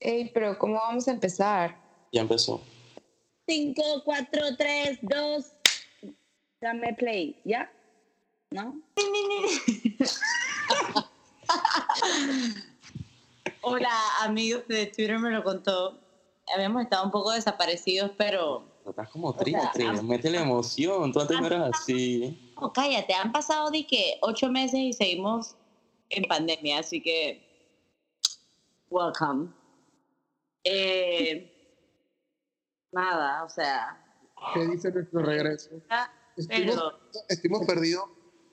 Ey, pero ¿cómo vamos a empezar? Ya empezó. 5, 4, 3, 2. Dame play, ¿ya? ¿No? Hola, amigos de Twitter me lo contó. Habíamos estado un poco desaparecidos, pero. Estás como sea, triste, am- métele emoción. Tú antes no eras así. Oh, cállate, han pasado de que ocho meses y seguimos en pandemia, así que. Welcome. Eh, nada, o sea. ¿Qué dice nuestro regreso? Estuvimos, Pero. estuvimos perdidos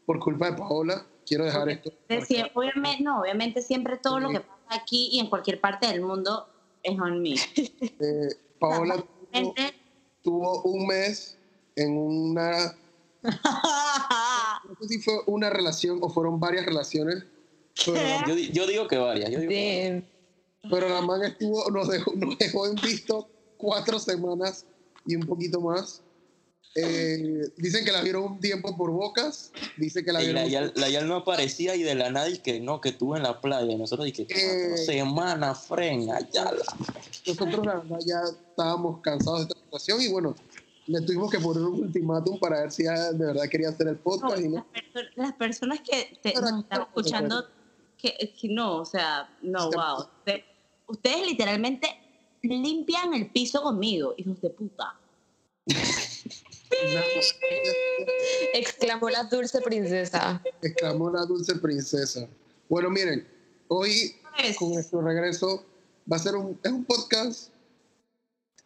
por culpa de Paola. Quiero dejar esto. de sie- obviamente, no, obviamente siempre todo lo que pasa aquí y en cualquier parte del mundo es on me. Eh, Paola tuvo, tuvo un mes en una. No sé si fue una relación o fueron varias relaciones. Pero, Yo, di- yo digo que varias. Yo digo que varias. Pero la man estuvo, nos dejó, nos dejó en visto cuatro semanas y un poquito más. Eh, dicen que la vieron un tiempo por bocas. Dice que la Y vieron. la Yal, la Yal no aparecía y de la nada y que no, que estuvo en la playa. Y nosotros dije, Eh. semana, fren, allá. Nosotros la verdad ya estábamos cansados de esta situación y bueno, le tuvimos que poner un ultimátum para ver si ella de verdad quería hacer el No, podcast y las, no. perso- las personas que te, nos están escuchando, que, que no, o sea, no, wow. Ustedes literalmente limpian el piso conmigo, hijos de puta. Exclamó la dulce princesa. Exclamó la dulce princesa. Bueno, miren, hoy Pues, con nuestro regreso va a ser un, es un podcast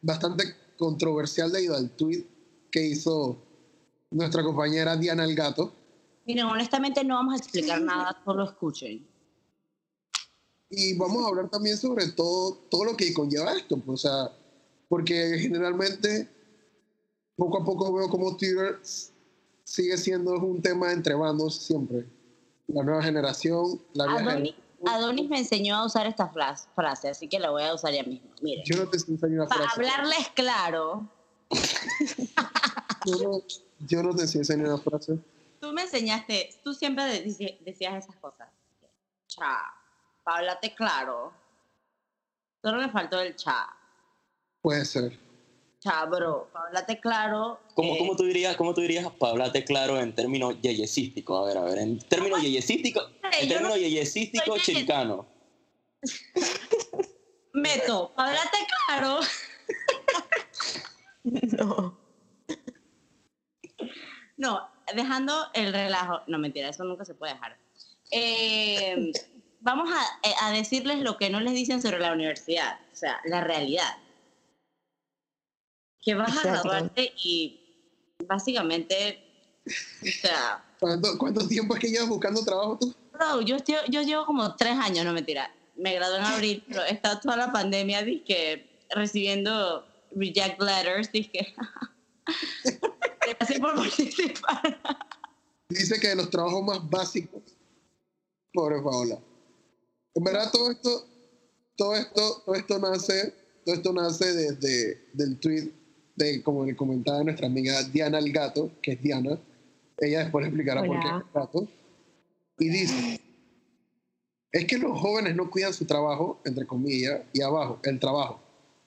bastante controversial debido al tweet que hizo nuestra compañera Diana El Gato. miren, honestamente no vamos a explicar nada, solo escuchen. Y vamos a hablar también sobre todo, todo lo que conlleva esto, pues, o sea, porque generalmente poco a poco veo como Twitter sigue siendo un tema entre bandos siempre. La nueva generación, la vieja Adonis. Adonis me enseñó a usar esta frase, así que la voy a usar ya mismo. Miren, Yo no te enseñando una para frase. hablarles claro, Yo no, yo no te enseñando una frase. tú me enseñaste, tú siempre decías esas cosas. Cha, para hablarte claro. Solo me faltó el cha. Puede ser. Cha, bro, para hablarte claro. ¿Cómo, eh, cómo tú dirías, ¿Cómo tú dirías, para hablarte claro, en términos yeyesísticos? A ver, a ver, en términos yeyesísticos, en no términos yeyesísticos soy yeye- chilcanos. Meto, para hablarte claro. No. No, dejando el relajo. No, mentira, eso nunca se puede dejar. Eh, vamos a, eh, a decirles lo que no les dicen sobre la universidad, o sea, la realidad. Que vas a Exacto. graduarte y básicamente, o sea, ¿Cuánto, ¿Cuánto tiempo es que llevas buscando trabajo tú? bro, yo, yo, yo llevo como tres años, no mentira. Me gradué en abril, pero he estado toda la pandemia dizque, recibiendo reject letters, dizque, gracias por participar. Dice que de los trabajos más básicos. Pobre Paola. En verdad todo esto, todo esto, todo esto nace, todo esto nace desde del tweet de, como le comentaba nuestra amiga Diana el Gato, que es Diana. Ella después le explicará por qué Hola. es el gato. Y dice, es que los jóvenes no cuidan su trabajo, entre comillas, y abajo, el trabajo.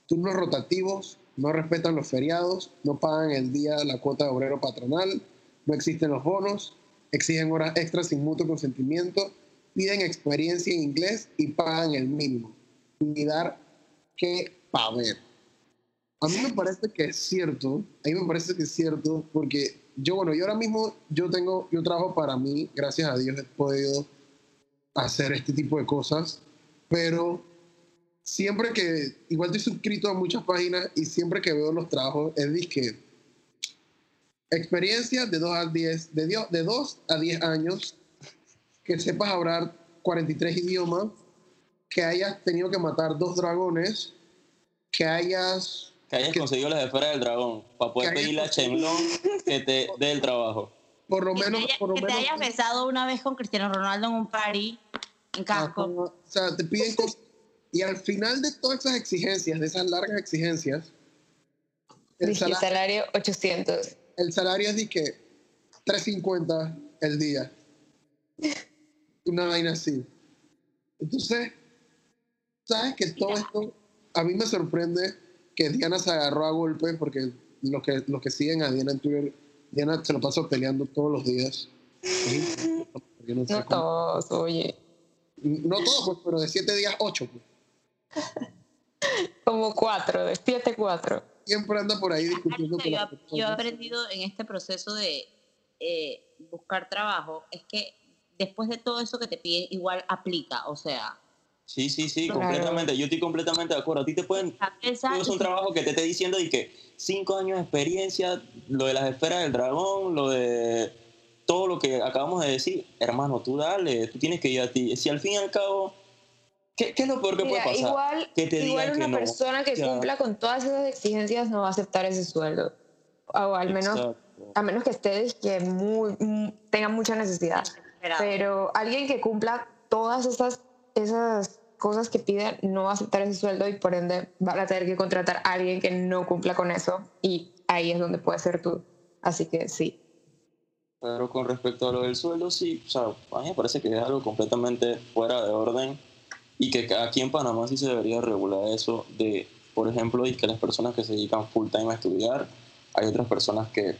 Turnos rotativos, no respetan los feriados, no pagan el día la cuota de obrero patronal, no existen los bonos, exigen horas extras sin mutuo consentimiento, piden experiencia en inglés y pagan el mínimo. Y dar que pa' ver. A mí me parece que es cierto, a mí me parece que es cierto, porque yo, bueno, yo ahora mismo, yo tengo, yo trabajo para mí, gracias a Dios he podido hacer este tipo de cosas, pero siempre que, igual estoy suscrito a muchas páginas y siempre que veo los trabajos, es disque experiencia de 2 a 10, de, de 2 a 10 años, que sepas hablar 43 idiomas, que hayas tenido que matar dos dragones, que hayas Que hayas Que- conseguido las esferas del dragón para poder Que pedirle a Shenlong que te dé el trabajo. por lo Que te menos, haya- por lo que te menos hayas besado una vez con Cristiano Ronaldo en un party en casco. Ajá. O sea, te piden cosas. Y al final de todas esas exigencias, de esas largas exigencias, el Dije salario, salario 800. el salario es de que 3.50 el día. Una vaina así. Entonces, sabes que todo esto, a mí me sorprende que Diana se agarró a golpe porque los que, los que siguen a Diana en Twitter, Diana se lo pasa peleando todos los días. No sé No cómo- todos, oye. No todos, pues, pero de siete días, ocho. Pues. Como cuatro, de siete, cuatro. Siempre anda por ahí discutiendo con yo, las yo he aprendido en este proceso de eh, buscar trabajo es que después de todo eso que te piden, igual aplica. O sea, Sí, sí, sí, Claro. completamente. Yo estoy completamente de acuerdo. A ti te pueden Tú es un trabajo que te esté diciendo y que cinco años de experiencia, lo de las esferas del dragón, lo de todo lo que acabamos de decir, hermano, tú dale, tú tienes que ir a ti. Si al fin y al cabo, ¿qué, qué es lo peor que Mira, puede pasar? igual, que te igual una que no. persona que O sea, cumpla con todas esas exigencias no va a aceptar ese sueldo. O al menos, Exacto. a menos que ustedes que muy, tengan mucha necesidad. Pero alguien que cumpla todas esas, esas cosas que piden no va a aceptar ese sueldo y por ende van a tener que contratar a alguien que no cumpla con eso y ahí es donde puedes ser tú. Así que sí. Pero con respecto a lo del sueldo, sí, o sea, a mí me parece que es algo completamente fuera de orden y que aquí en Panamá sí se debería regular eso de, por ejemplo, y que las personas que se dedican full time a estudiar, hay otras personas que,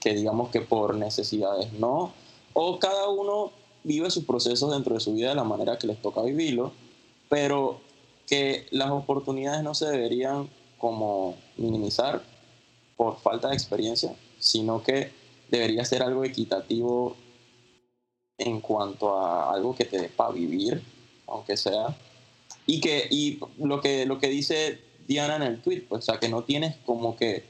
que digamos que por necesidades no, o cada uno vive sus procesos dentro de su vida de la manera que les toca vivirlo, pero que las oportunidades no se deberían como minimizar por falta de experiencia, sino que debería ser algo equitativo en cuanto a algo que te dé para vivir, aunque sea. Y que y lo que lo que dice Diana en el tweet, pues, o que no tienes como que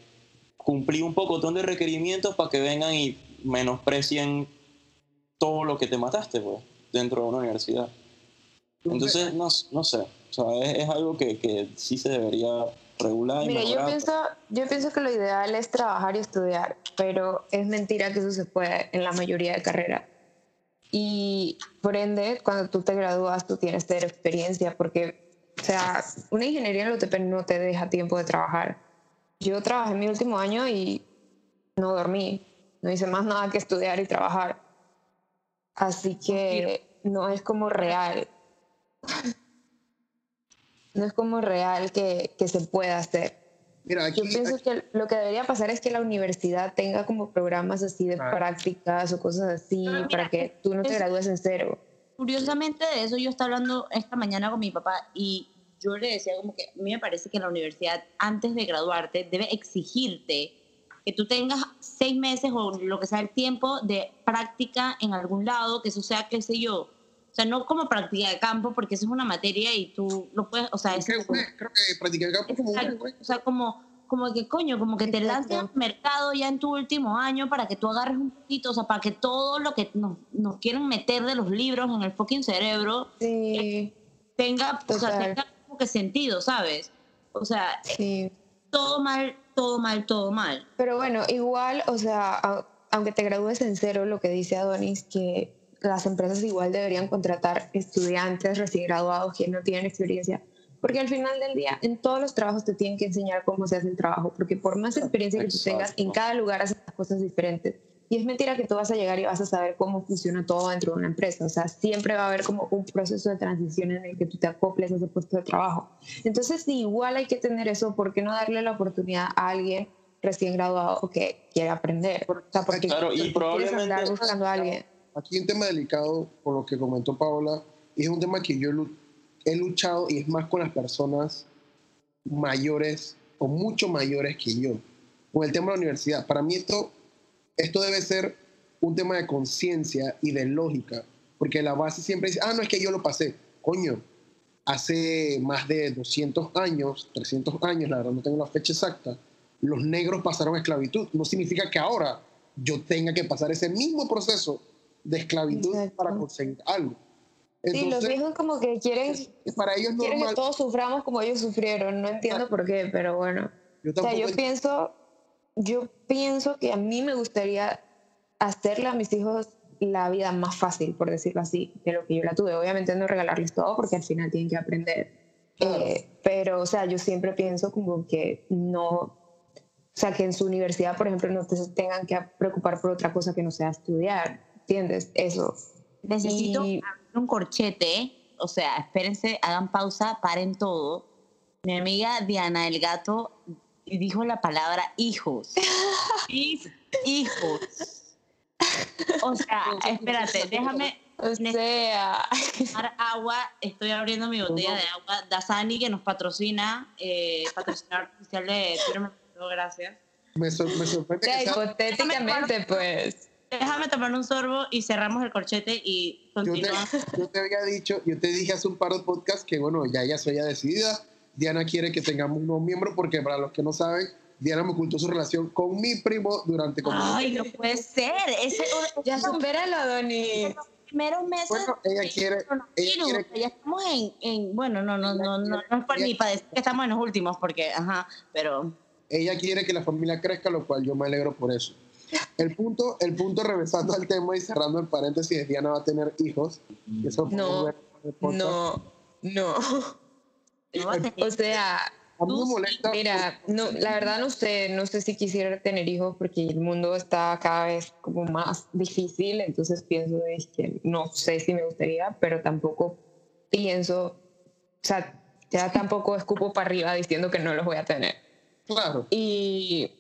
cumplir un pocotón de requerimientos para que vengan y menosprecien todo lo que te mataste, pues, dentro de una universidad. Entonces, no, no sé, o sea, es, es algo que, que sí se debería regular y Mira, yo pienso, yo pienso que lo ideal es trabajar y estudiar, pero es mentira que eso se puede en la mayoría de carreras. Y por ende, cuando tú te gradúas, tú tienes cero experiencia, porque, o sea, una ingeniería en la UTP no te deja tiempo de trabajar. Yo trabajé mi último año y no dormí, no hice más nada que estudiar y trabajar. Así que no es como real. No es como real que, que se pueda hacer. Mira, aquí, Yo pienso que lo que debería pasar es que la universidad tenga como programas así de Claro. prácticas o cosas así mira, para que tú no te es- gradúes en cero. Curiosamente de eso yo estaba hablando esta mañana con mi papá y yo le decía como que a mí me parece que la universidad antes de graduarte debe exigirte que tú tengas seis meses o lo que sea el tiempo de práctica en algún lado, que eso sea, qué sé yo, o sea, no como práctica de campo porque eso es una materia y tú lo puedes, o sea, es creo que practiqué el campo como un mes, Exacto. O sea, como, como que coño, como que te lanzas al mercado ya en tu último año para que tú agarres un poquito, o sea, para que todo lo que nos, nos quieren meter de los libros en el fucking cerebro Sí, tenga, o sea, tenga como que sentido, ¿sabes? O sea, sí. todo mal, todo mal, todo mal. Pero bueno, igual, o sea, aunque te gradúes en cero, lo que dice Adonis, que las empresas igual deberían contratar estudiantes recién graduados que no tienen experiencia. Porque al final del día, en todos los trabajos te tienen que enseñar cómo se hace el trabajo. Porque por más experiencia que tú tengas, en cada lugar haces las cosas diferentes. Y es mentira que tú vas a llegar y vas a saber cómo funciona todo dentro de una empresa. O sea, siempre va a haber como un proceso de transición en el que tú te acoples a ese puesto de trabajo. Entonces, si igual hay que tener eso, ¿por qué no darle la oportunidad a alguien recién graduado o que quiera aprender? O sea, porque Claro, y probablemente- andar buscando a alguien. Aquí un tema delicado, por lo que comentó Paola, y es un tema que yo he luchado y es más con las personas mayores o mucho mayores que yo, con el tema de la universidad. Para mí esto, esto debe ser un tema de conciencia y de lógica, porque la base siempre dice, ah, no es que yo lo pasé, coño, hace más de 200 años, 300 años, la verdad no tengo la fecha exacta, los negros pasaron a esclavitud. No significa que ahora yo tenga que pasar ese mismo proceso de esclavitud Exacto. para conseguir algo. Sí, los Entonces, viejos como que quieren, para ellos quieren que normal. todos suframos como ellos sufrieron. No entiendo por qué, pero bueno. Yo O sea, yo pienso, yo pienso que a mí me gustaría hacerle a mis hijos la vida más fácil, por decirlo así, de lo que yo la tuve. Obviamente no regalarles todo porque al final tienen que aprender. Claro. Eh, pero, o sea, yo siempre pienso como que no, o sea, que en su universidad, por ejemplo, no te tengan que preocupar por otra cosa que no sea estudiar, ¿entiendes? Eso. Necesito Y- un corchete o sea, espérense, hagan pausa, paren todo. Mi amiga Diana el Gato dijo la palabra hijos. Mis hijos. O sea, espérate, déjame O sea, tomar agua. Estoy abriendo mi botella de agua. Dasani, que nos patrocina, eh, patrocinador oficial de gracias. Me, sor- me sorprende o sea, que sea- hipotéticamente, pues. Déjame tomar un sorbo y cerramos el corchete y yo, te, continuamos. yo te había dicho, yo te dije hace un par de podcasts que, bueno, ya ella se había decidida. Diana quiere que tengamos un nuevo miembro porque, para los que no saben, Diana me ocultó su relación con mi primo durante como... Ay, no puede ser. Ese, Ya supéralo, Donny. primeros meses. Bueno, ella quiere- ella quiere- Ya estamos en, en- bueno, no, no, no, no, no es por ella- ni para decir que estamos en los últimos, porque, ajá, pero ella quiere que la familia crezca, lo cual yo me alegro por eso. El punto, el punto regresando al tema y cerrando el paréntesis, es Diana va a tener hijos. Eso No. No, no. No O sea, mira, no, la verdad no sé, no sé si quisiera tener hijos porque el mundo está cada vez como más difícil, entonces pienso es que no sé si me gustaría, pero tampoco pienso, o sea, ya tampoco escupo para arriba diciendo que no los voy a tener. Claro. Y,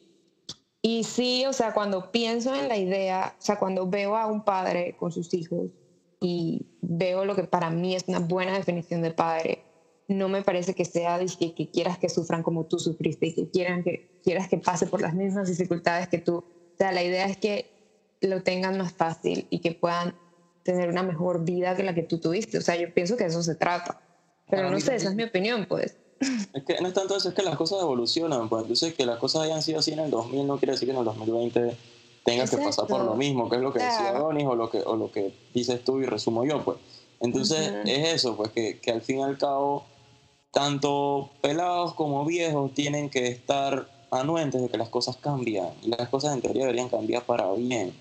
y sí, o sea, cuando pienso en la idea, o sea, cuando veo a un padre con sus hijos y veo lo que para mí es una buena definición de padre, no me parece que sea dizque, que quieras que sufran como tú sufriste y que, quieran que quieras que pase por las mismas dificultades que tú. O sea, la idea es que lo tengan más fácil y que puedan tener una mejor vida que la que tú tuviste. O sea, yo pienso que de eso se trata. Pero Para no sé, esa es mi opinión, pues. Es que no es tanto eso, es que las cosas evolucionan. Pues entonces, que las cosas hayan sido así en el 2000 no quiere decir que en el 2020 tengas que pasar por lo mismo, que es lo que decía Claro. Donis o lo que, o lo que dices tú y resumo yo. pues Entonces, es eso, pues que, que al fin y al cabo, tanto pelados como viejos tienen que estar anuentes de que las cosas cambian. Y las cosas en teoría deberían cambiar para bien,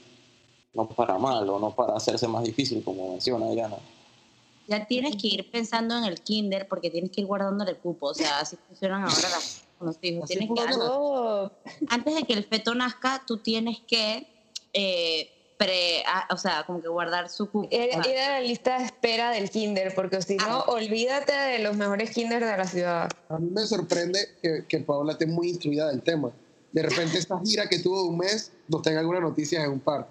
no para mal o no para hacerse más difícil, como menciona Diana. ya tienes que ir pensando en el kinder porque tienes que ir guardándole cupo. O sea, así funcionan ahora las, con los hijos. Tienes que. Oh, antes de que el feto nazca, tú tienes que, eh, pre, ah, o sea, como que guardar su cupo. Ir, O sea, ir a la lista de espera del kinder, porque si no, Ah. olvídate de los mejores kinder de la ciudad. A mí me sorprende que, que Paola esté muy instruida del tema. De repente, esta gira que tuvo de un mes nos tenga alguna noticia en un par.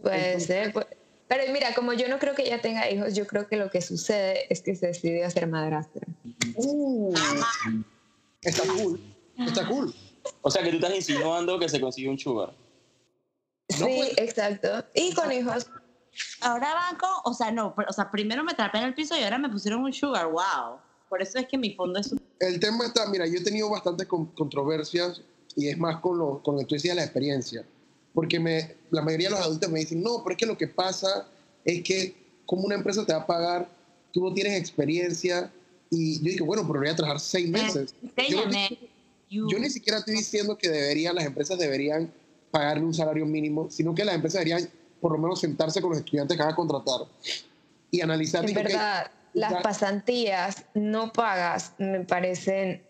Puede Entonces- ser. pu- Pero mira, como yo no creo que ella tenga hijos, yo creo que lo que sucede es que se decidió ser madrastra. Uh, está cool. Está cool. O sea, que tú estás insinuando que se consiguió un sugar. No, sí, exacto. Y con hijos. ahora van con, o sea, no, pero, o sea, primero me trapé en el piso y ahora me pusieron un sugar, wow. Por eso es que mi fondo es El tema está, mira, yo he tenido bastantes con- controversias y es más con lo, con lo que tú decías, la experiencia. Porque me, la mayoría de los adultos me dicen, no, pero es que lo que pasa es que como una empresa te va a pagar, tú no tienes experiencia. Y yo digo, bueno, pero voy a trabajar seis meses. Yo, no- Enséñame. You- yo ni siquiera estoy diciendo que deberían, las empresas deberían pagarle un salario mínimo, sino que las empresas deberían por lo menos sentarse con los estudiantes que van a contratar y analizar. Ok, verdad, las pasantías no pagas me parecen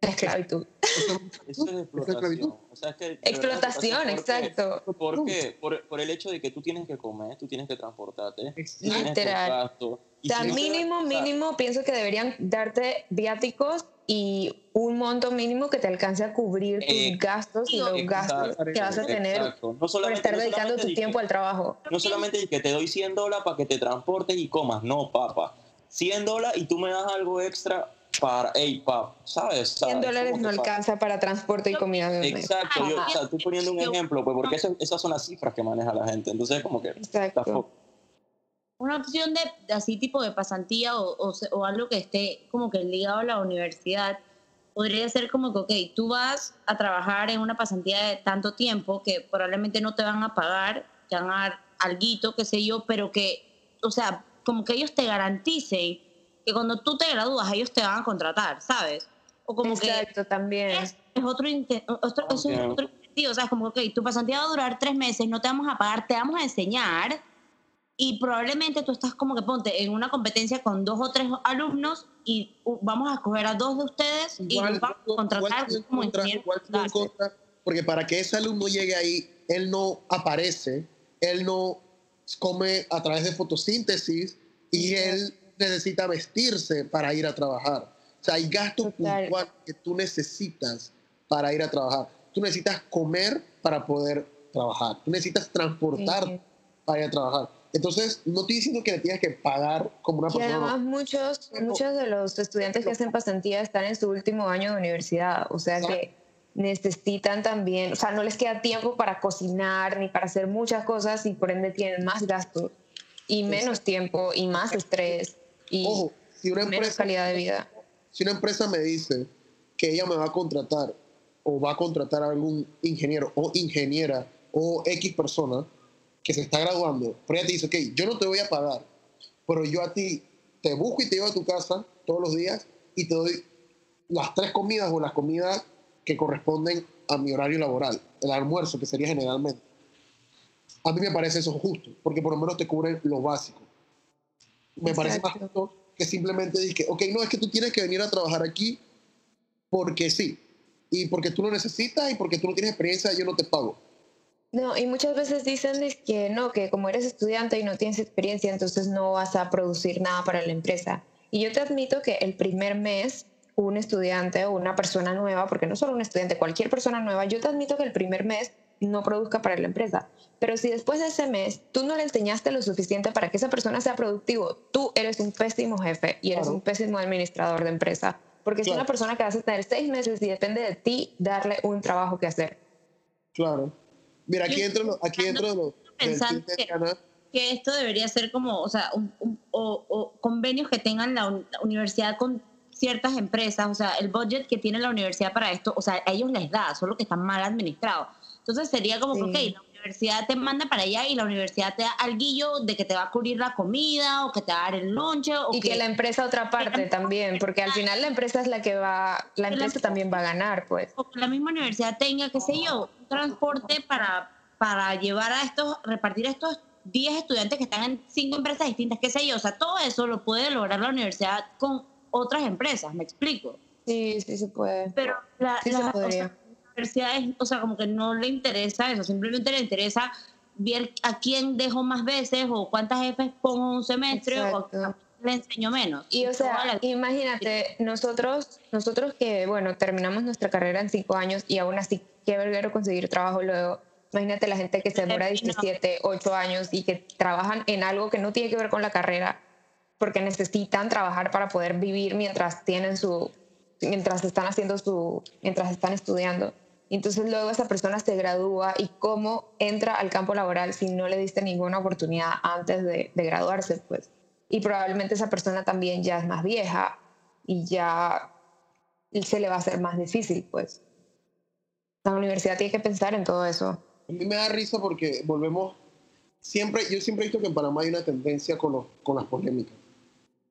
esclavitud. eso- Eso es explotación. O sea, es que, Explotación, exacto. ¿Por qué? Por, por el hecho de que tú tienes que comer, tú tienes que transportarte, Literal. gastos. O sea, si no te mínimo, o sea, mínimo, pienso que deberían darte viáticos y un monto mínimo que te alcance a cubrir tus Eh, gastos y los gastos exacto, que vas a tener exacto. No por estar no dedicando tu tiempo que- al trabajo. No solamente que te doy 100 dólares para que te transportes y comas, no, papá. 100 dólares y tú me das algo extra para, hey, pap, ¿sabes? Sea, 100 es dólares no alcanza para transporte y comida de. Exacto, yo, o sea, estoy poniendo un ejemplo, pues porque eso- esas son las cifras que maneja la gente. Entonces, como que. Exacto. una opción de, de así tipo de pasantía o, o, o algo que esté como que ligado a la universidad podría ser como que, ok, tú vas a trabajar en una pasantía de tanto tiempo que probablemente no te van a pagar, te van a dar alguito, qué sé yo, pero que, o sea, como que ellos te garanticen que cuando tú te gradúas ellos te van a contratar, ¿sabes? O como que Exacto, también. es, es otro, otro, es un- otro incentivo, o sea, es como, ok, tu pasantía va a durar tres meses, no te vamos a pagar, te vamos a enseñar y probablemente tú estás como que ponte en una competencia con dos o tres alumnos y vamos a escoger a dos de ustedes y los vamos a contratar como contra, igual contra, porque para que ese alumno llegue ahí, él no aparece, él no come a través de fotosíntesis y él necesita vestirse para ir a trabajar. O sea, hay gastos Total. puntuales que tú necesitas para ir a trabajar. Tú necesitas comer para poder trabajar. Tú necesitas transportar Sí. para ir a trabajar. Entonces, no estoy diciendo que le tienes que pagar como una Y persona. además no. muchos, muchos de los estudiantes que hacen pasantía están en su último año de universidad, o sea que necesitan también, o sea, no les queda tiempo para cocinar ni para hacer muchas cosas y por ende tienen más gastos y menos tiempo y más estrés y Ojo, si una menos empresa calidad de vida. si una empresa me dice que ella me va a contratar o va a contratar a algún ingeniero o ingeniera o X persona que se está graduando, pero ella te dice, ok, yo no te voy a pagar, pero yo a ti te busco y te llevo a tu casa todos los días y te doy las tres comidas o las comidas que corresponden a mi horario laboral, el almuerzo que sería generalmente. A mí me parece eso justo, porque por lo menos te cubren lo básico. Me parece más justo que simplemente dije, ok, no, es que tú tienes que venir a trabajar aquí porque sí, y porque tú lo necesitas y porque tú no tienes experiencia, yo no te pago. No, y muchas veces dicen es que no, que como eres estudiante y no tienes experiencia, entonces no vas a producir nada para la empresa. Y yo te admito que el primer mes, un estudiante o una persona nueva, porque no solo un estudiante, cualquier persona nueva, yo te admito que el primer mes no produzca para la empresa. Pero si después de ese mes tú no le enseñaste lo suficiente para que esa persona sea productivo, tú eres un pésimo jefe y eres Claro. un pésimo administrador de empresa. Porque es Claro. una persona que vas a tener seis meses y depende de ti darle un trabajo que hacer. Claro. Mira, aquí Yo dentro, lo- aquí dentro de lo, pensando que- que esto debería ser como, o sea, un- un- o, o convenios que tengan la, un- la universidad con ciertas empresas, o sea, el budget que tiene la universidad para esto, o sea, a ellos les da, solo que están mal administrados. Entonces sería como que, Sí. ok, la universidad te manda para allá y la universidad te da alguillo de que te va a cubrir la comida o que te va a dar el lonche o Y que la empresa otra parte también, porque al final la empresa es la que va, la Que la empresa también va a ganar, pues. o que la misma universidad tenga, qué sé yo, un transporte para, para llevar a estos, repartir a estos 10 estudiantes que están en cinco empresas distintas, qué sé yo. O sea, todo eso lo puede lograr la universidad con otras empresas, me explico. Sí, sí se puede. Pero la, Sí se la- o podría. sea, la universidad es, o sea, como que no le interesa eso, simplemente le interesa ver a quién dejo más veces o cuántas jefes pongo un semestre o a quién le enseño menos. Y o sea, la- imagínate, nosotros, nosotros que, bueno, terminamos nuestra carrera en cinco años y aún así, qué verguero conseguir trabajo luego. Imagínate la gente que se demora Sí, no. 17, 8 años y que trabajan en algo que no tiene que ver con la carrera porque necesitan trabajar para poder vivir mientras tienen su, mientras están haciendo su, mientras están estudiando. Entonces luego esa persona se gradúa y cómo entra al campo laboral si no le diste ninguna oportunidad antes de, de graduarse, pues. Y probablemente esa persona también ya es más vieja y ya se le va a hacer más difícil, pues. La universidad tiene que pensar en todo eso. a mí me da risa porque volvemos, siempre, yo siempre he visto que en Panamá hay una tendencia con, los, con las polémicas.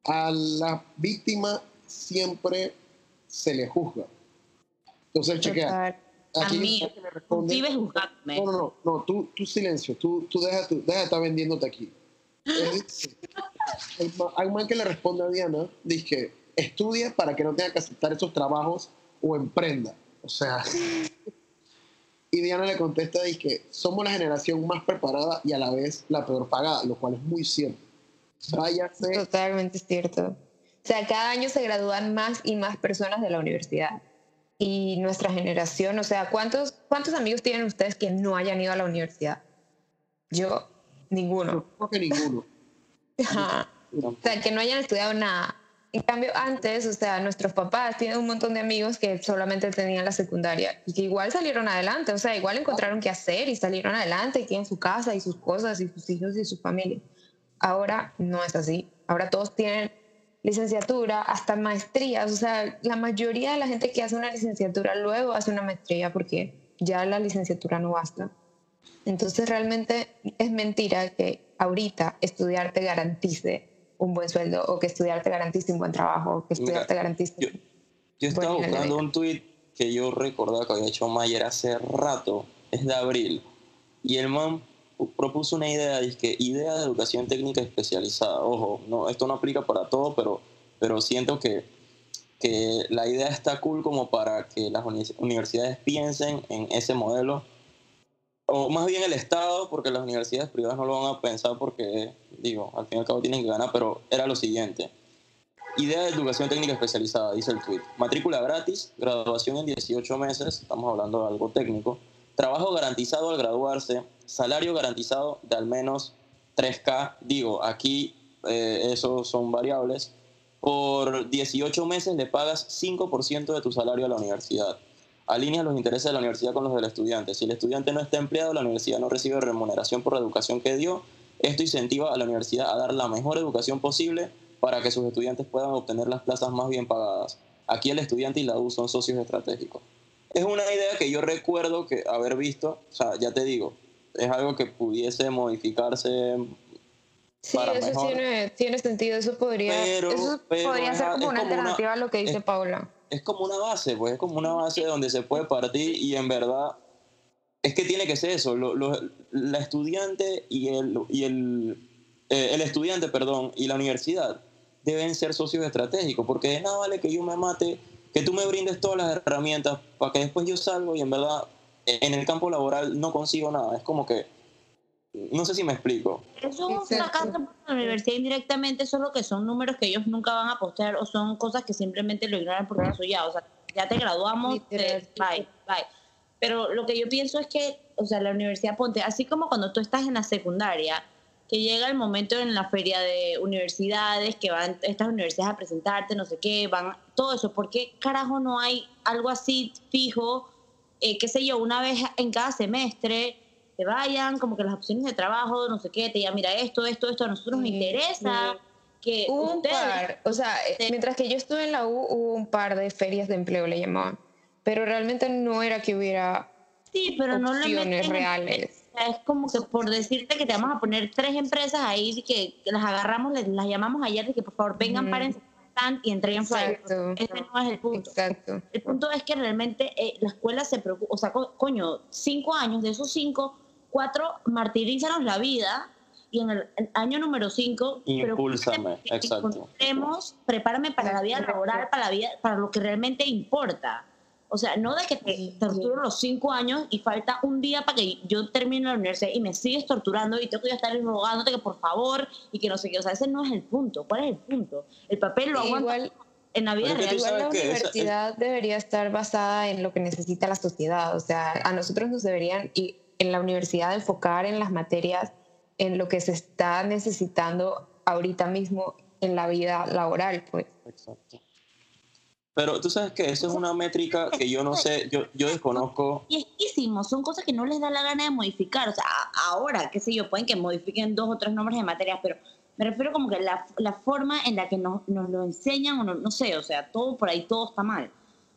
A la víctima siempre se le juzga. Entonces, chequea. Aquí A mí, que responde, juzgándome. No, no, no, no, tú, tú silencio, tú, tú deja, tú, deja de estar vendiéndote aquí. El Hay un man que le responde a Diana, dice que estudia para que no tenga que aceptar esos trabajos o emprenda. O sea, y Diana le contesta, dice que somos la generación más preparada y a la vez la peor pagada, lo cual es muy cierto. Váyase, Totalmente cierto. O sea, cada año se gradúan más y más personas de la universidad. Y nuestra generación, o sea, ¿cuántos, ¿cuántos amigos tienen ustedes que no hayan ido a la universidad? Yo, ninguno. creo que ninguno. O sea, que no hayan estudiado nada. En cambio, antes, o sea, nuestros papás tienen un montón de amigos que solamente tenían la secundaria y que igual salieron adelante, o sea, igual encontraron qué hacer y salieron adelante y tienen su casa y sus cosas y sus hijos y su familia. Ahora no es así. Ahora todos tienen licenciatura, hasta maestrías. O sea, la mayoría de la gente que hace una licenciatura luego hace una maestría porque ya la licenciatura no basta. Entonces realmente es mentira que ahorita estudiar te garantice un buen sueldo o que estudiar te garantice un buen trabajo o que estudiar te garantice... yo- Yo estaba buscando un tweet que yo recordaba que había hecho Mayer hace rato, es de abril, y el man propuso una idea, dice que idea de educación técnica especializada. Ojo, no, esto no aplica para todo, pero, pero siento que, que la idea está cool como para que las uni- universidades piensen en ese modelo, o más bien el Estado, porque las universidades privadas no lo van a pensar porque, digo, al fin y al cabo tienen que ganar, pero era lo siguiente idea de educación técnica especializada, dice el tweet. Matrícula gratis, graduación en 18 meses, estamos hablando de algo técnico. Trabajo garantizado al graduarse, salario garantizado de al menos 3K. Digo, aquí eh, esos son variables. Por 18 meses le pagas 5% de tu salario a la universidad. Alinea los intereses de la universidad con los del estudiante. Si el estudiante no está empleado, la universidad no recibe remuneración por la educación que dio. Esto incentiva a la universidad a dar la mejor educación posible para que sus estudiantes puedan obtener las plazas más bien pagadas. Aquí el estudiante y la U son socios estratégicos. Es una idea que yo recuerdo que haber visto, o sea, ya te digo, es algo que pudiese modificarse Sí, eso tiene, tiene, sentido, eso podría, eso podría ser como una alternativa a lo que dice Paula. Es como una base, pues es como una base donde se puede partir y en verdad es que tiene que ser eso, la estudiante y el, y el, eh, el estudiante, perdón, y la universidad deben ser socios estratégicos, porque de nada vale que yo me mate, que tú me brindes todas las herramientas para que después yo salgo y en verdad en el campo laboral no consigo nada. Es como que, no sé si me explico. Eso es un fracaso para la universidad indirectamente, eso es lo que son números que ellos nunca van a postear o son cosas que simplemente lo ignoran porque eso ya, o sea, ya te graduamos, bye, bye. Pero lo que yo pienso es que, o sea, la universidad ponte, así como cuando tú estás en la secundaria, que llega el momento en la feria de universidades, que van estas universidades a presentarte, no sé qué, van, todo eso. ¿Por qué carajo no hay algo así fijo, eh, qué sé yo, una vez en cada semestre? Te vayan, como que las opciones de trabajo, no sé qué, te digan, mira, esto, esto, esto, a nosotros nos interesa. Que un par, o sea, eh, mientras que yo estuve en la U, hubo un par de ferias de empleo, le llamaban, pero realmente no era que hubiera sí, pero opciones no reales es como que por decirte que te vamos a poner tres empresas ahí que, las agarramos, las llamamos ayer de que por favor vengan, para stand y entreguen flyers. Ese no es el punto. Exacto. El punto es que realmente eh, la escuela se preocupa, o sea, coño, cinco años, de esos cinco, cuatro martirízanos la vida y en el, año número cinco, impúlsame, exacto. Prepárame para la vida laboral, para la vida, para lo que realmente importa. O sea, no de que te torturo los cinco años y falta un día para que yo termine la universidad y me sigues torturando y tengo que estar rogándote que por favor y que no sé qué. O sea, ese no es el punto. ¿Cuál es el punto? El papel lo aguanta igual, en la vida real. Igual la universidad debería estar basada en lo que necesita la sociedad. O sea, a nosotros nos deberían, y en la universidad, enfocar en las materias, en lo que se está necesitando ahorita mismo en la vida laboral, pues. Exacto. Pero tú sabes que eso es una métrica que yo no sé, yo, yo desconozco. Viejísimo, son cosas que no les da la gana de modificar. O sea, ahora, qué sé yo, pueden que modifiquen dos o tres nombres de materias, pero me refiero como que la, la forma en la que nos, nos lo enseñan, o no, no, sé, o sea, todo por ahí, todo está mal.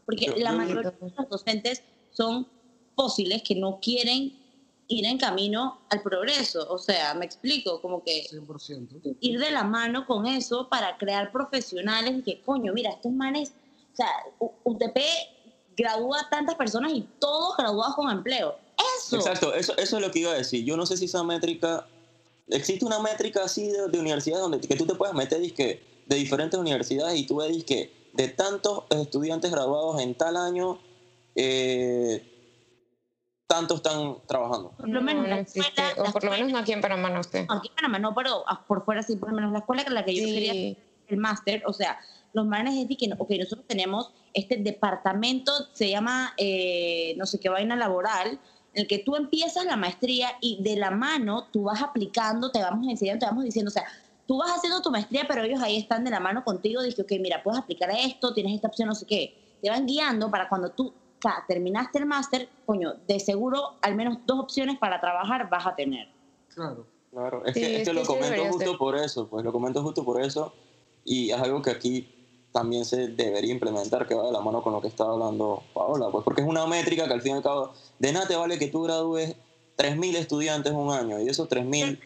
Porque la mayoría de los docentes son fósiles que no quieren ir en camino al progreso. O sea, me explico, como que 100%. ir de la mano con eso para crear profesionales y que, coño, mira, estos manes o sea, UTP gradúa a tantas personas y todos graduados con empleo. Eso. Exacto, eso, eso es lo que iba a decir. Yo no sé si esa métrica, existe una métrica así de, de universidades donde que tú te puedas meter disque, de diferentes universidades y tú ves que de tantos estudiantes graduados en tal año, eh, tantos están trabajando. Por lo menos no, existe, o por lo menos no aquí en Panamá, no sé. Aquí en Panamá no, pero por fuera sí, por lo menos la escuela que la que yo quería el máster, o sea, los manes es que, ok, nosotros tenemos este departamento, se llama eh, no sé qué vaina laboral, en el que tú empiezas la maestría y de la mano tú vas aplicando, te vamos enseñando, te vamos diciendo, o sea, tú vas haciendo tu maestría, pero ellos ahí están de la mano contigo, dicen, ok, mira, puedes aplicar esto, tienes esta opción, no sé qué. Te van guiando para cuando tú o sea, terminaste el máster, coño, de seguro al menos dos opciones para trabajar vas a tener. Claro. Claro, es que, es que lo comento justo por eso, pues lo comento justo por eso y es algo que aquí también se debería implementar, que va de la mano con lo que estaba hablando Paola, pues porque es una métrica que al fin y al cabo, de nada te vale que tú gradúes 3.000 estudiantes un año y esos 3.000...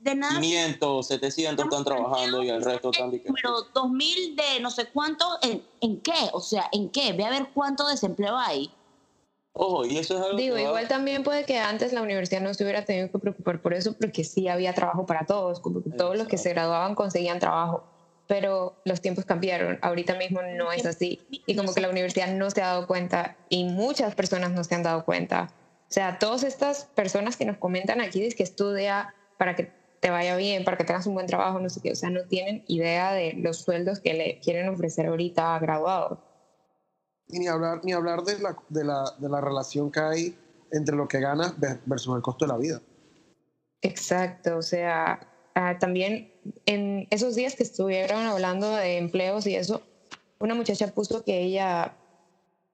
De 500, 700 están trabajando y el resto están... Pero 2.000 de no sé cuánto, ¿en, ¿en qué? O sea, ¿en qué? Ve a ver cuánto desempleo hay. Ojo, y eso es algo Digo, igual también puede que antes la universidad no se hubiera tenido que preocupar por eso, porque sí había trabajo para todos, como que todos los que se graduaban conseguían trabajo pero los tiempos cambiaron. Ahorita mismo no es así. Y como que la universidad no se ha dado cuenta y muchas personas no se han dado cuenta. O sea, todas estas personas que nos comentan aquí, es que estudia para que te vaya bien, para que tengas un buen trabajo, no sé qué. O sea, no tienen idea de los sueldos que le quieren ofrecer ahorita a graduados. Y ni hablar, ni hablar de, la, de, la, de la relación que hay entre lo que ganas versus el costo de la vida. Exacto, o sea, ah, también en esos días que estuvieron hablando de empleos y eso, una muchacha puso que ella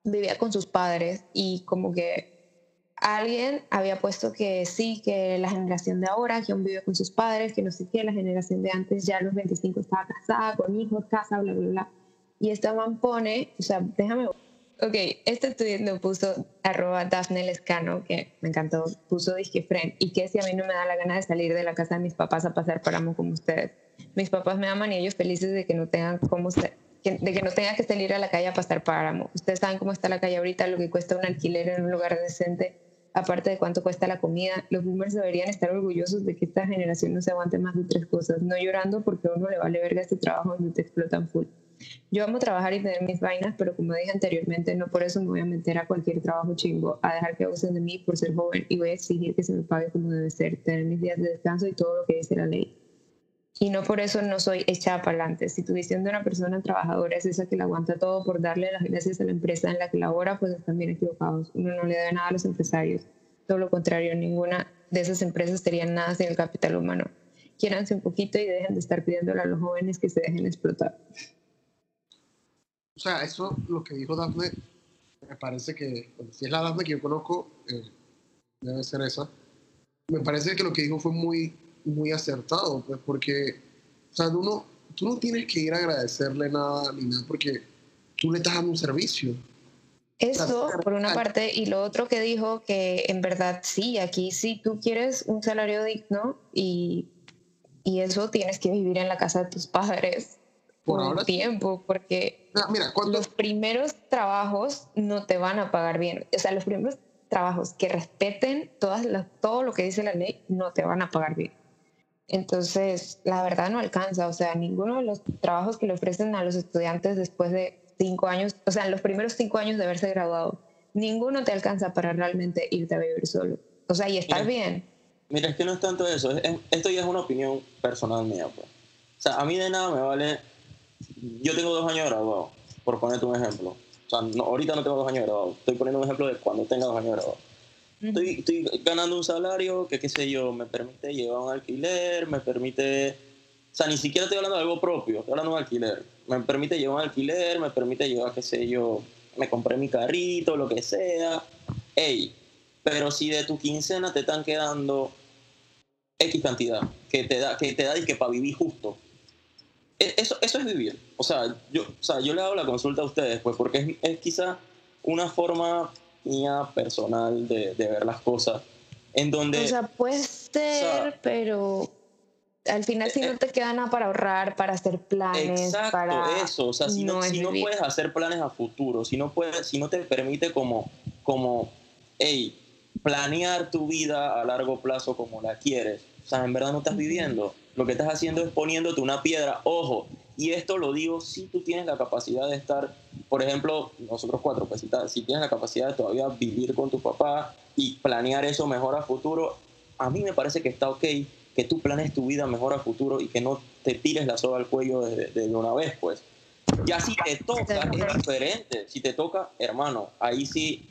vivía con sus padres y como que alguien había puesto que sí, que la generación de ahora, que aún vive con sus padres, que no sé qué, la generación de antes ya a los 25 estaba casada, con hijos, casa, bla, bla, bla. Y esta man pone, o sea, déjame... Ok, este lo puso arroba Daphne Lescano, que me encantó, puso disque friend, y que si a mí no me da la gana de salir de la casa de mis papás a pasar páramo como ustedes. Mis papás me aman y ellos felices de que no tengan cómo ser, de que no tenga que salir a la calle a pasar páramo. Ustedes saben cómo está la calle ahorita, lo que cuesta un alquiler en un lugar decente aparte de cuánto cuesta la comida, los boomers deberían estar orgullosos de que esta generación no se aguante más de tres cosas, no llorando porque a uno le vale verga este trabajo donde te explotan full. Yo amo trabajar y tener mis vainas, pero como dije anteriormente, no por eso me voy a meter a cualquier trabajo chingo, a dejar que abusen de mí por ser joven y voy a exigir que se me pague como debe ser, tener mis días de descanso y todo lo que dice la ley. Y no por eso no soy echada para adelante. Si tu visión de una persona trabajadora es esa que la aguanta todo por darle las gracias a la empresa en la que labora, pues están bien equivocados. Uno no le debe nada a los empresarios. Todo lo contrario, ninguna de esas empresas tenía nada sin el capital humano. Quiéranse un poquito y dejen de estar pidiéndole a los jóvenes que se dejen explotar. O sea, eso, lo que dijo Dafne, me parece que, si es la Dafne que yo conozco, eh, debe ser esa. Me parece que lo que dijo fue muy muy acertado, pues, porque, o sea, uno, tú no tienes que ir a agradecerle nada ni nada, porque tú le estás dando un servicio. Eso, por una parte, y lo otro que dijo, que en verdad sí, aquí sí tú quieres un salario digno y, y eso tienes que vivir en la casa de tus padres por, un tiempo, porque mira, los primeros trabajos no te van a pagar bien. O sea, los primeros trabajos que respeten todas todo lo que dice la ley no te van a pagar bien. Entonces, la verdad no alcanza, o sea, ninguno de los trabajos que le ofrecen a los estudiantes después de cinco años, o sea, en los primeros cinco años de haberse graduado, ninguno te alcanza para realmente irte a vivir solo. O sea, y estar bien. Mira, es que no es tanto eso, esto ya es una opinión personal mía, pues. O sea, a mí de nada me vale, yo tengo dos años de graduado, por ponerte un ejemplo. O sea, ahorita no tengo dos años de graduado, estoy poniendo un ejemplo de cuando tenga dos años de graduado Estoy, estoy, ganando un salario que, qué sé yo, me permite llevar un alquiler, me permite... O sea, ni siquiera estoy hablando de algo propio, estoy hablando de un alquiler. Me permite llevar un alquiler, me permite llevar, qué sé yo, me compré mi carrito, lo que sea. Ey, pero si de tu quincena te están quedando X cantidad, que te da, que te da y que para vivir justo. E, eso, eso es vivir. O sea, yo, o sea, yo le hago la consulta a ustedes, pues, porque es, es quizá una forma mía personal de, de, ver las cosas, en donde... O sea, puede ser, pero al final si no eh, te queda nada para ahorrar, para hacer planes, exacto, para... eso, o sea, si no, si no puedes hacer planes a futuro, si no, puedes, si no te permite como, como, hey, planear tu vida a largo plazo como la quieres, o sea, en verdad no estás viviendo, lo que estás haciendo es poniéndote una piedra, ojo, y esto lo digo si tú tienes la capacidad de estar, por ejemplo, nosotros cuatro, pues si, tienes la capacidad de todavía vivir con tu papá y planear eso mejor a futuro, a mí me parece que está ok que tú planes tu vida mejor a futuro y que no te tires la soga al cuello de, de una vez, pues. Ya si te toca, es diferente. Si te toca, hermano, ahí sí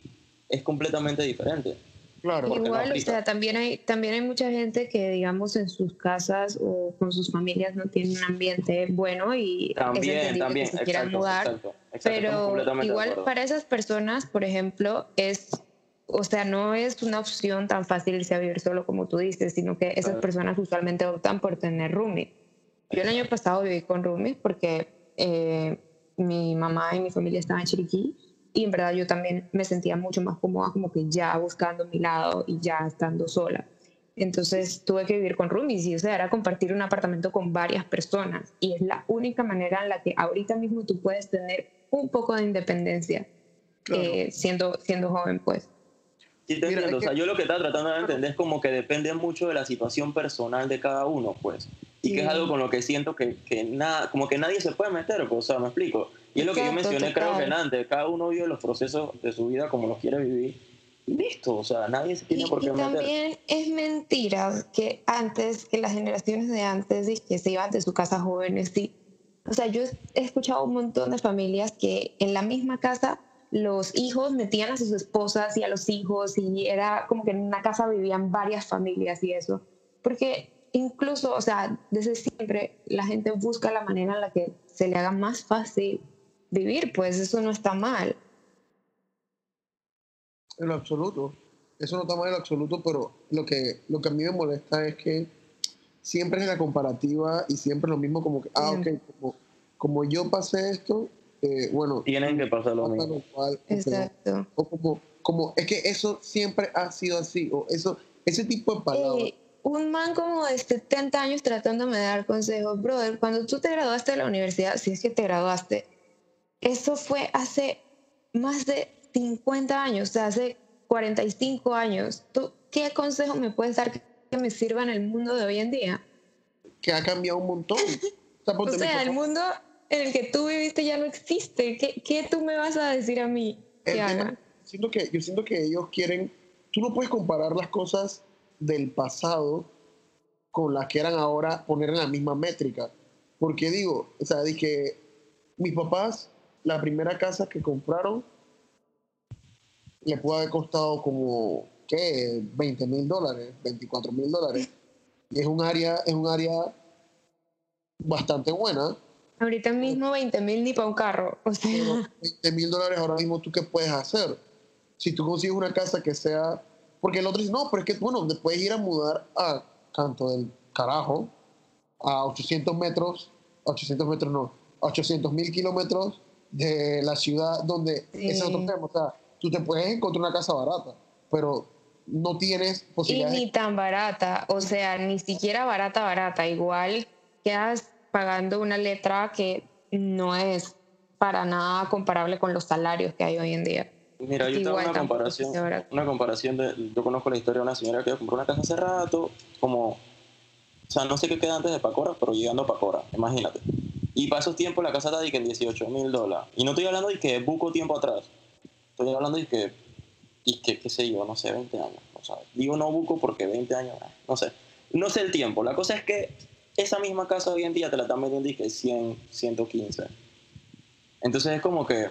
es completamente diferente. Claro, Igual, o sea, también hay, también hay mucha gente que, digamos, en sus casas o con sus familias no tiene un ambiente bueno y también, también, que se quieran mudar. pero igual para esas personas, por ejemplo, es, o sea, no es una opción tan fácil irse a vivir solo como tú dices, sino que esas personas usualmente optan por tener roomies. Yo el año pasado viví con roomies porque eh, mi mamá y mi familia estaban en Chiriquí y en verdad yo también me sentía mucho más cómoda como que ya buscando mi lado y ya estando sola. Entonces tuve que vivir con roomies y o sea, era compartir un apartamento con varias personas y es la única manera en la que ahorita mismo tú puedes tener un poco de independencia eh, siendo, siendo joven pues. Sí, te entiendo. O sea, yo lo que estaba tratando de entender es como que depende mucho de la situación personal de cada uno, pues. Y que es algo con lo que siento que, que nada, como que nadie se puede meter, pues, o sea, me explico. Y es lo que yo mencioné, creo que antes, cada uno vive los procesos de su vida como los quiere vivir. y listo. O sea, nadie se tiene Y, por qué y meter. también es mentira que antes, que las generaciones de antes, que se iban de su casa jóvenes, sí. O sea, yo he escuchado un montón de familias que en la misma casa los hijos metían a sus esposas y a los hijos y era como que en una casa vivían varias familias y eso. Porque incluso, o sea, desde siempre la gente busca la manera en la que se le haga más fácil vivir, pues eso no está mal. En lo absoluto. Eso no está mal en lo absoluto, pero lo que, lo que a mí me molesta es que siempre es la comparativa y siempre es lo mismo como que, ah, ok, como, como yo pasé esto, eh, bueno, Tienen que pasar lo pasa mismo. lo cual, Exacto. o como, como, es que eso siempre ha sido así, o eso, ese tipo de palabras. Eh, un man como de 70 años tratándome de dar consejos, brother, cuando tú te graduaste de la universidad, si es que te graduaste, eso fue hace más de 50 años, o sea, hace 45 años. ¿Tú qué consejo me puedes dar que me sirva en el mundo de hoy en día? que ha cambiado un montón. O sea, el mundo en el que tú viviste ya no existe. ¿Qué, qué tú me vas a decir a mí que tema- haga? siento que, yo siento que ellos quieren, tú no puedes comparar las cosas del pasado con las que eran ahora, poner en la misma métrica. Porque digo, o sea, dije, mis papás, la primera casa que compraron, le pudo haber costado como, ¿qué? 20 mil dólares, 24 mil dólares. Y es un área, es un área bastante buena. Ahorita mismo 20 mil ni para un carro. O sea, Pero 20 mil dólares ahora mismo, ¿tú qué puedes hacer? Si tú consigues una casa que sea... Porque el otro dice, no, pero es que, bueno, te puedes ir a mudar a Canto del Carajo, a 800 metros, 800 metros no, a 800 mil kilómetros de la ciudad donde... Ese es otro Sí. tema, o sea, tú te puedes encontrar una casa barata, pero no tienes Y posibilidades... ni tan barata, o sea, ni siquiera barata, barata. Igual quedas pagando una letra que no es para nada comparable con los salarios que hay hoy en día. Mira, yo tengo una comparación, una comparación de, yo conozco la historia de una señora que compró una casa hace rato, como, o sea, no sé qué queda antes de Pacora, pero llegando a Pacora, imagínate. Y para esos tiempos la casa está de que en 18 mil dólares. Y no estoy hablando de que buco tiempo atrás, estoy hablando de que, y que, qué sé yo, no sé, 20 años, o sea, digo no buco porque 20 años, no sé, no sé el tiempo, la cosa es que esa misma casa hoy en día te la están vendiendo y que 100, 115. Entonces es como que,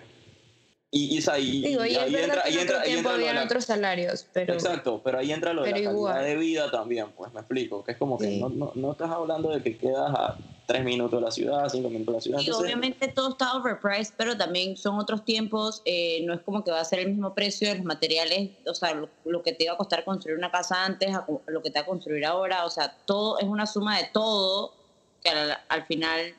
y, y, o sea, y- Digo, y, y ahí entra, ahí en entra, ahí entra habían la- otros salarios, pero Exacto, pero ahí entra lo de la pero calidad igual. de vida también, pues me explico, que es como que Sí. no, no, no estás hablando de que quedas a tres minutos de la ciudad, cinco minutos de la ciudad. Y entonces- obviamente todo está overpriced, pero también son otros tiempos, eh, no es como que va a ser el mismo precio de los materiales, o sea, lo, lo que te iba a costar construir una casa antes a lo que te va a construir ahora, o sea, todo es una suma de todo que al, al final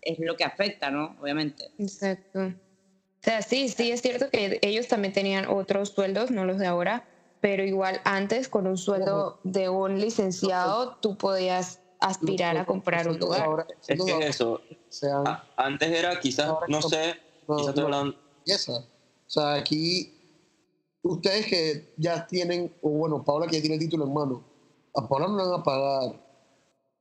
es lo que afecta, ¿no? Obviamente. Exacto. O sea, sí, sí, es cierto que ellos también tenían otros sueldos, no los de ahora, pero igual antes con un sueldo de un licenciado tú podías aspirar a comprar un lugar. ahora- es que es eso, a- antes era quizás, no sé, quizás estoy hablando, esa. O sea, aquí, ustedes que ya tienen, o bueno, Paula que ya tiene el título en mano, a Paula no le van a pagar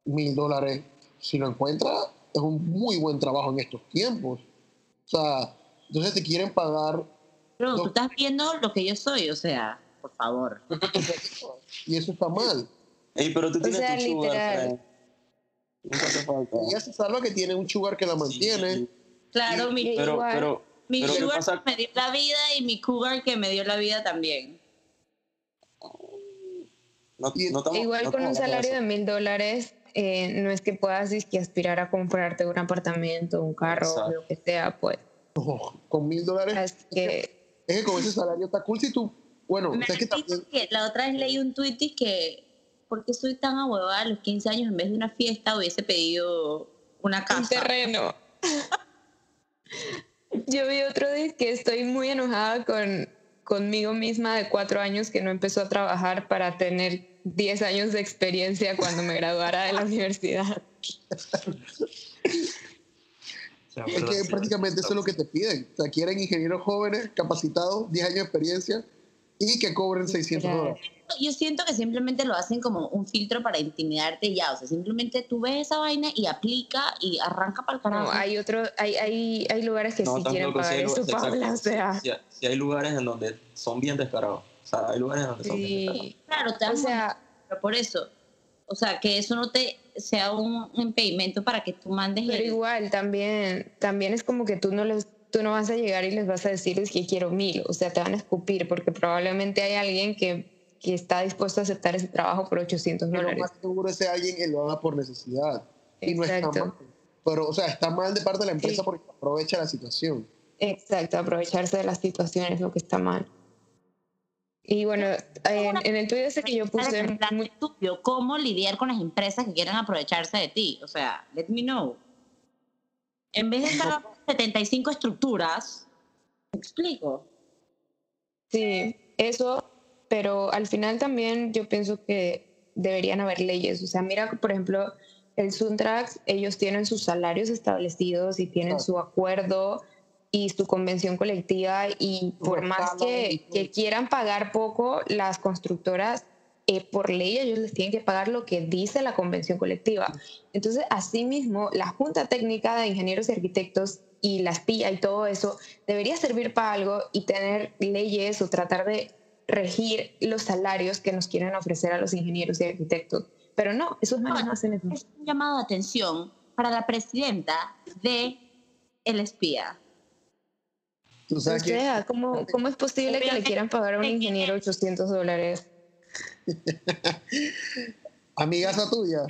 mil dólares. Si lo encuentra, es un muy buen trabajo en estos tiempos. O sea, entonces te quieren pagar Pero tú estás viendo lo que yo soy, o sea, por favor. y eso está mal. Ey, pero tú O tienes sea, tu sugar. Nunca falta. Y ella se salva que tiene un sugar que la mantiene. Sí, Claro, sí, mi, pero, Igual. pero, mi pero ¿qué sugar pasa? me dio la vida y mi cougar que me dio la vida también. No, Y- no estamos- Igual no con un salario de mil dólares, eh, no es que puedas dizque, aspirar a comprarte un apartamento, un carro, Exacto. lo que sea, pues. Con mil dólares. Que, Es que con ese salario está cool si tú. Bueno, Me es que dicho también. que la otra vez leí un tweet y que ¿por qué soy tan ahuevada a los 15 años en vez de una fiesta hubiese pedido una un casa? terreno. Yo vi otro día que estoy muy enojada con conmigo misma de cuatro años que no empezó a trabajar para tener 10 años de experiencia cuando me graduara de la universidad. Es que prácticamente eso es lo que te piden. O sea, quieren ingenieros jóvenes, capacitados, 10 años de experiencia y que cobren 600 Literal. dólares. Yo siento que simplemente lo hacen como un filtro para intimidarte y ya, o sea, simplemente tú ves esa vaina y aplica y arranca para el carajo. No, hay otro, hay, hay, hay lugares que No, sí quieren pagar eso, Paula, o sea. sí, sí hay lugares en donde son bien descarados. O sea, hay lugares donde son Sí. Claro, te O sea, pero por eso. O sea, que eso no te sea un impedimento para que tú mandes pero el- igual también, también es como que tú no les, tú no vas a llegar y les vas a decir es que quiero mil, o sea, te van a escupir porque probablemente hay alguien que, que está dispuesto a aceptar ese trabajo por 800 Pero dólares. más seguro ese alguien que lo haga por necesidad. Y no está Exacto. mal. Pero, o sea, está mal de parte de la empresa Sí. porque aprovecha la situación. Exacto, aprovecharse de las situaciones, lo que está mal. Y bueno, en, en el tuyo ese que yo puse, muy- cómo lidiar con las empresas que quieran aprovecharse de ti. O sea, let me know. En vez de estar 75 estructuras, ¿me explico? Sí, eso, pero al final también yo pienso que deberían haber leyes. O sea, mira, por ejemplo, el Suntrax, ellos tienen sus salarios establecidos y tienen su acuerdo y su convención colectiva y por más que, que quieran pagar poco, las constructoras, eh, por ley, ellos les tienen que pagar lo que dice la convención colectiva. Entonces, asimismo, la Junta Técnica de Ingenieros y Arquitectos y la espía y todo eso debería servir para algo y tener leyes o tratar de regir los salarios que nos quieren ofrecer a los ingenieros y arquitectos. Pero no, esos manes no hacen eso. Es un llamado de atención para la presidenta de El Espía. Tú O sabes que sea, ¿cómo, ¿cómo es posible que le quieran pagar a un ingeniero 800 dólares? amigaza tuya.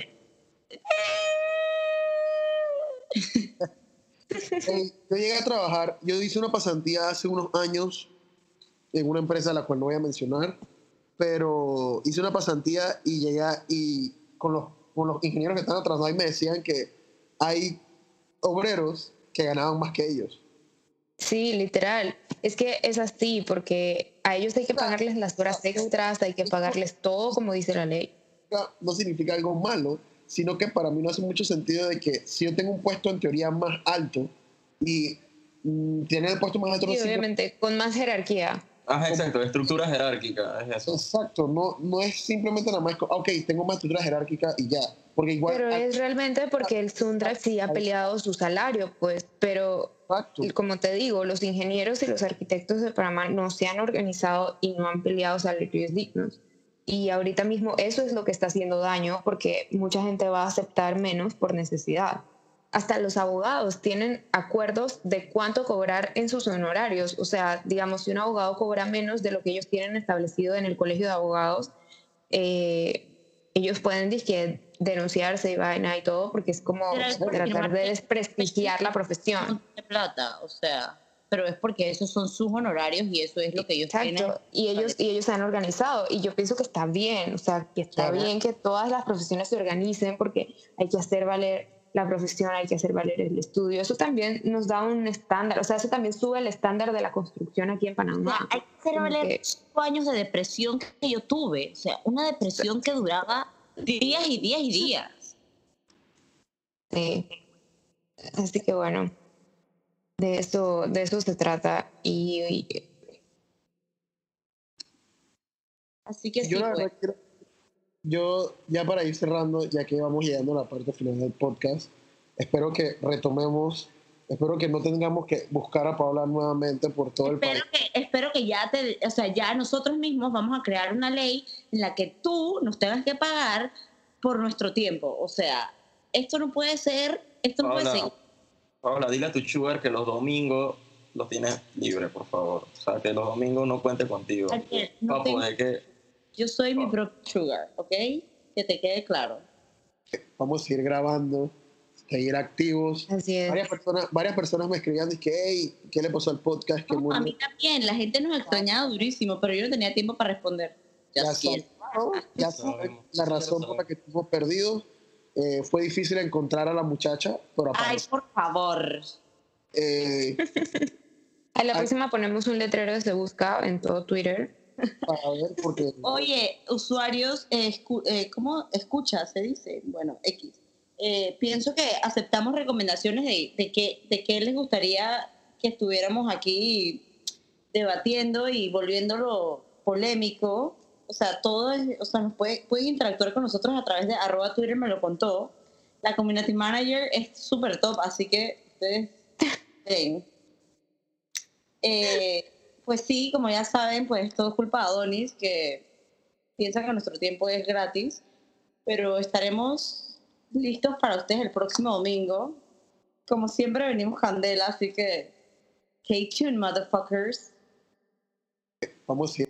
Yo llegué a trabajar, yo hice una pasantía hace unos años en una empresa a la cual no voy a mencionar, pero hice una pasantía y llegué y con los, con los ingenieros que estaban atrás ahí me decían que hay obreros que ganaban más que ellos. Sí, literal. Es que es así, porque a ellos hay que pagarles las horas extras, hay que pagarles todo como dice la ley. no significa algo malo, sino que para mí no hace mucho sentido de que si yo tengo un puesto en teoría más alto y mm, tener el puesto más alto no significa- obviamente con más jerarquía. Ah, exacto, estructura jerárquica, es eso. Exacto, no, no es simplemente nada más, ok, tengo más estructura jerárquica y ya, porque igual... Pero es realmente porque el Sundrax sí ha peleado su salario, pues, pero Exacto. y como te digo, los ingenieros y los arquitectos de Panamá no se han organizado y no han peleado salarios dignos. Y ahorita mismo eso es lo que está haciendo daño porque mucha gente va a aceptar menos por necesidad. Hasta los abogados tienen acuerdos de cuánto cobrar en sus honorarios. O sea, digamos, si un abogado cobra menos de lo que ellos tienen establecido en el colegio de abogados, eh, ellos pueden dizque, denunciarse y vaina y todo porque es como porque tratar de desprestigiar la profesión. de plata, o sea, pero es porque esos son sus honorarios y eso es lo que ellos tienen. Y ellos, y ellos se han organizado y yo pienso que está bien, o sea, que está Claro. bien que todas las profesiones se organicen porque hay que hacer valer la profesión, hay que hacer valer el estudio. Eso también nos da un estándar, o sea, eso también sube el estándar de la construcción aquí en O sea, Panamá. hay que hacer valer que- cinco años de depresión que yo tuve, o sea, una depresión que duraba días y días y días. Sí. Así que bueno, de eso, de eso se trata y, y- Así que sí, yo, la pues. verdad quiero- yo, ya para ir cerrando, ya que vamos llegando a la parte final del podcast, espero que retomemos, espero que no tengamos que buscar a Paula nuevamente por todo el Espero país. que, espero que ya te, o sea, ya nosotros mismos vamos a crear una ley en la que tú nos tengas que pagar por nuestro tiempo. O sea, esto no puede ser, esto no puede Paola, ser. Paola, dile a tu sugar que los domingos los tienes libre, por favor. O sea, que los domingos no cuente contigo. No para tengo- poder que... Yo soy mi propio sugar, ¿ok? Que te quede claro. Vamos a ir grabando, seguir activos. así es. Varias personas, varias personas me escribían, que hey, ¿qué le pasó al podcast? Que No, muy- a mí también, la gente nos extrañaba durísimo, pero yo no tenía tiempo para responder. Ya, ya la razón por la que estuvimos perdidos. Eh, fue difícil encontrar a la muchacha, pero Ay, por favor. Eh, A la próxima ponemos un letrero de se busca en todo Twitter. para ver, porque Oye, usuarios, eh, escu- eh, ¿cómo escucha? Se dice, bueno, X. Eh, pienso que aceptamos recomendaciones de, de, que, de qué les gustaría que estuviéramos aquí debatiendo y volviéndolo polémico. O sea, todo es, o sea, puede, pueden interactuar con nosotros a través de arroba Twitter, me lo contó. La community manager es súper top, así que ustedes ven. Eh, pues sí, como ya saben, pues todo es culpa de Adonis, que piensa que nuestro tiempo es gratis, pero estaremos listos para ustedes el próximo domingo. Como siempre venimos candela, así que stay tuned, motherfuckers. Vamos ir.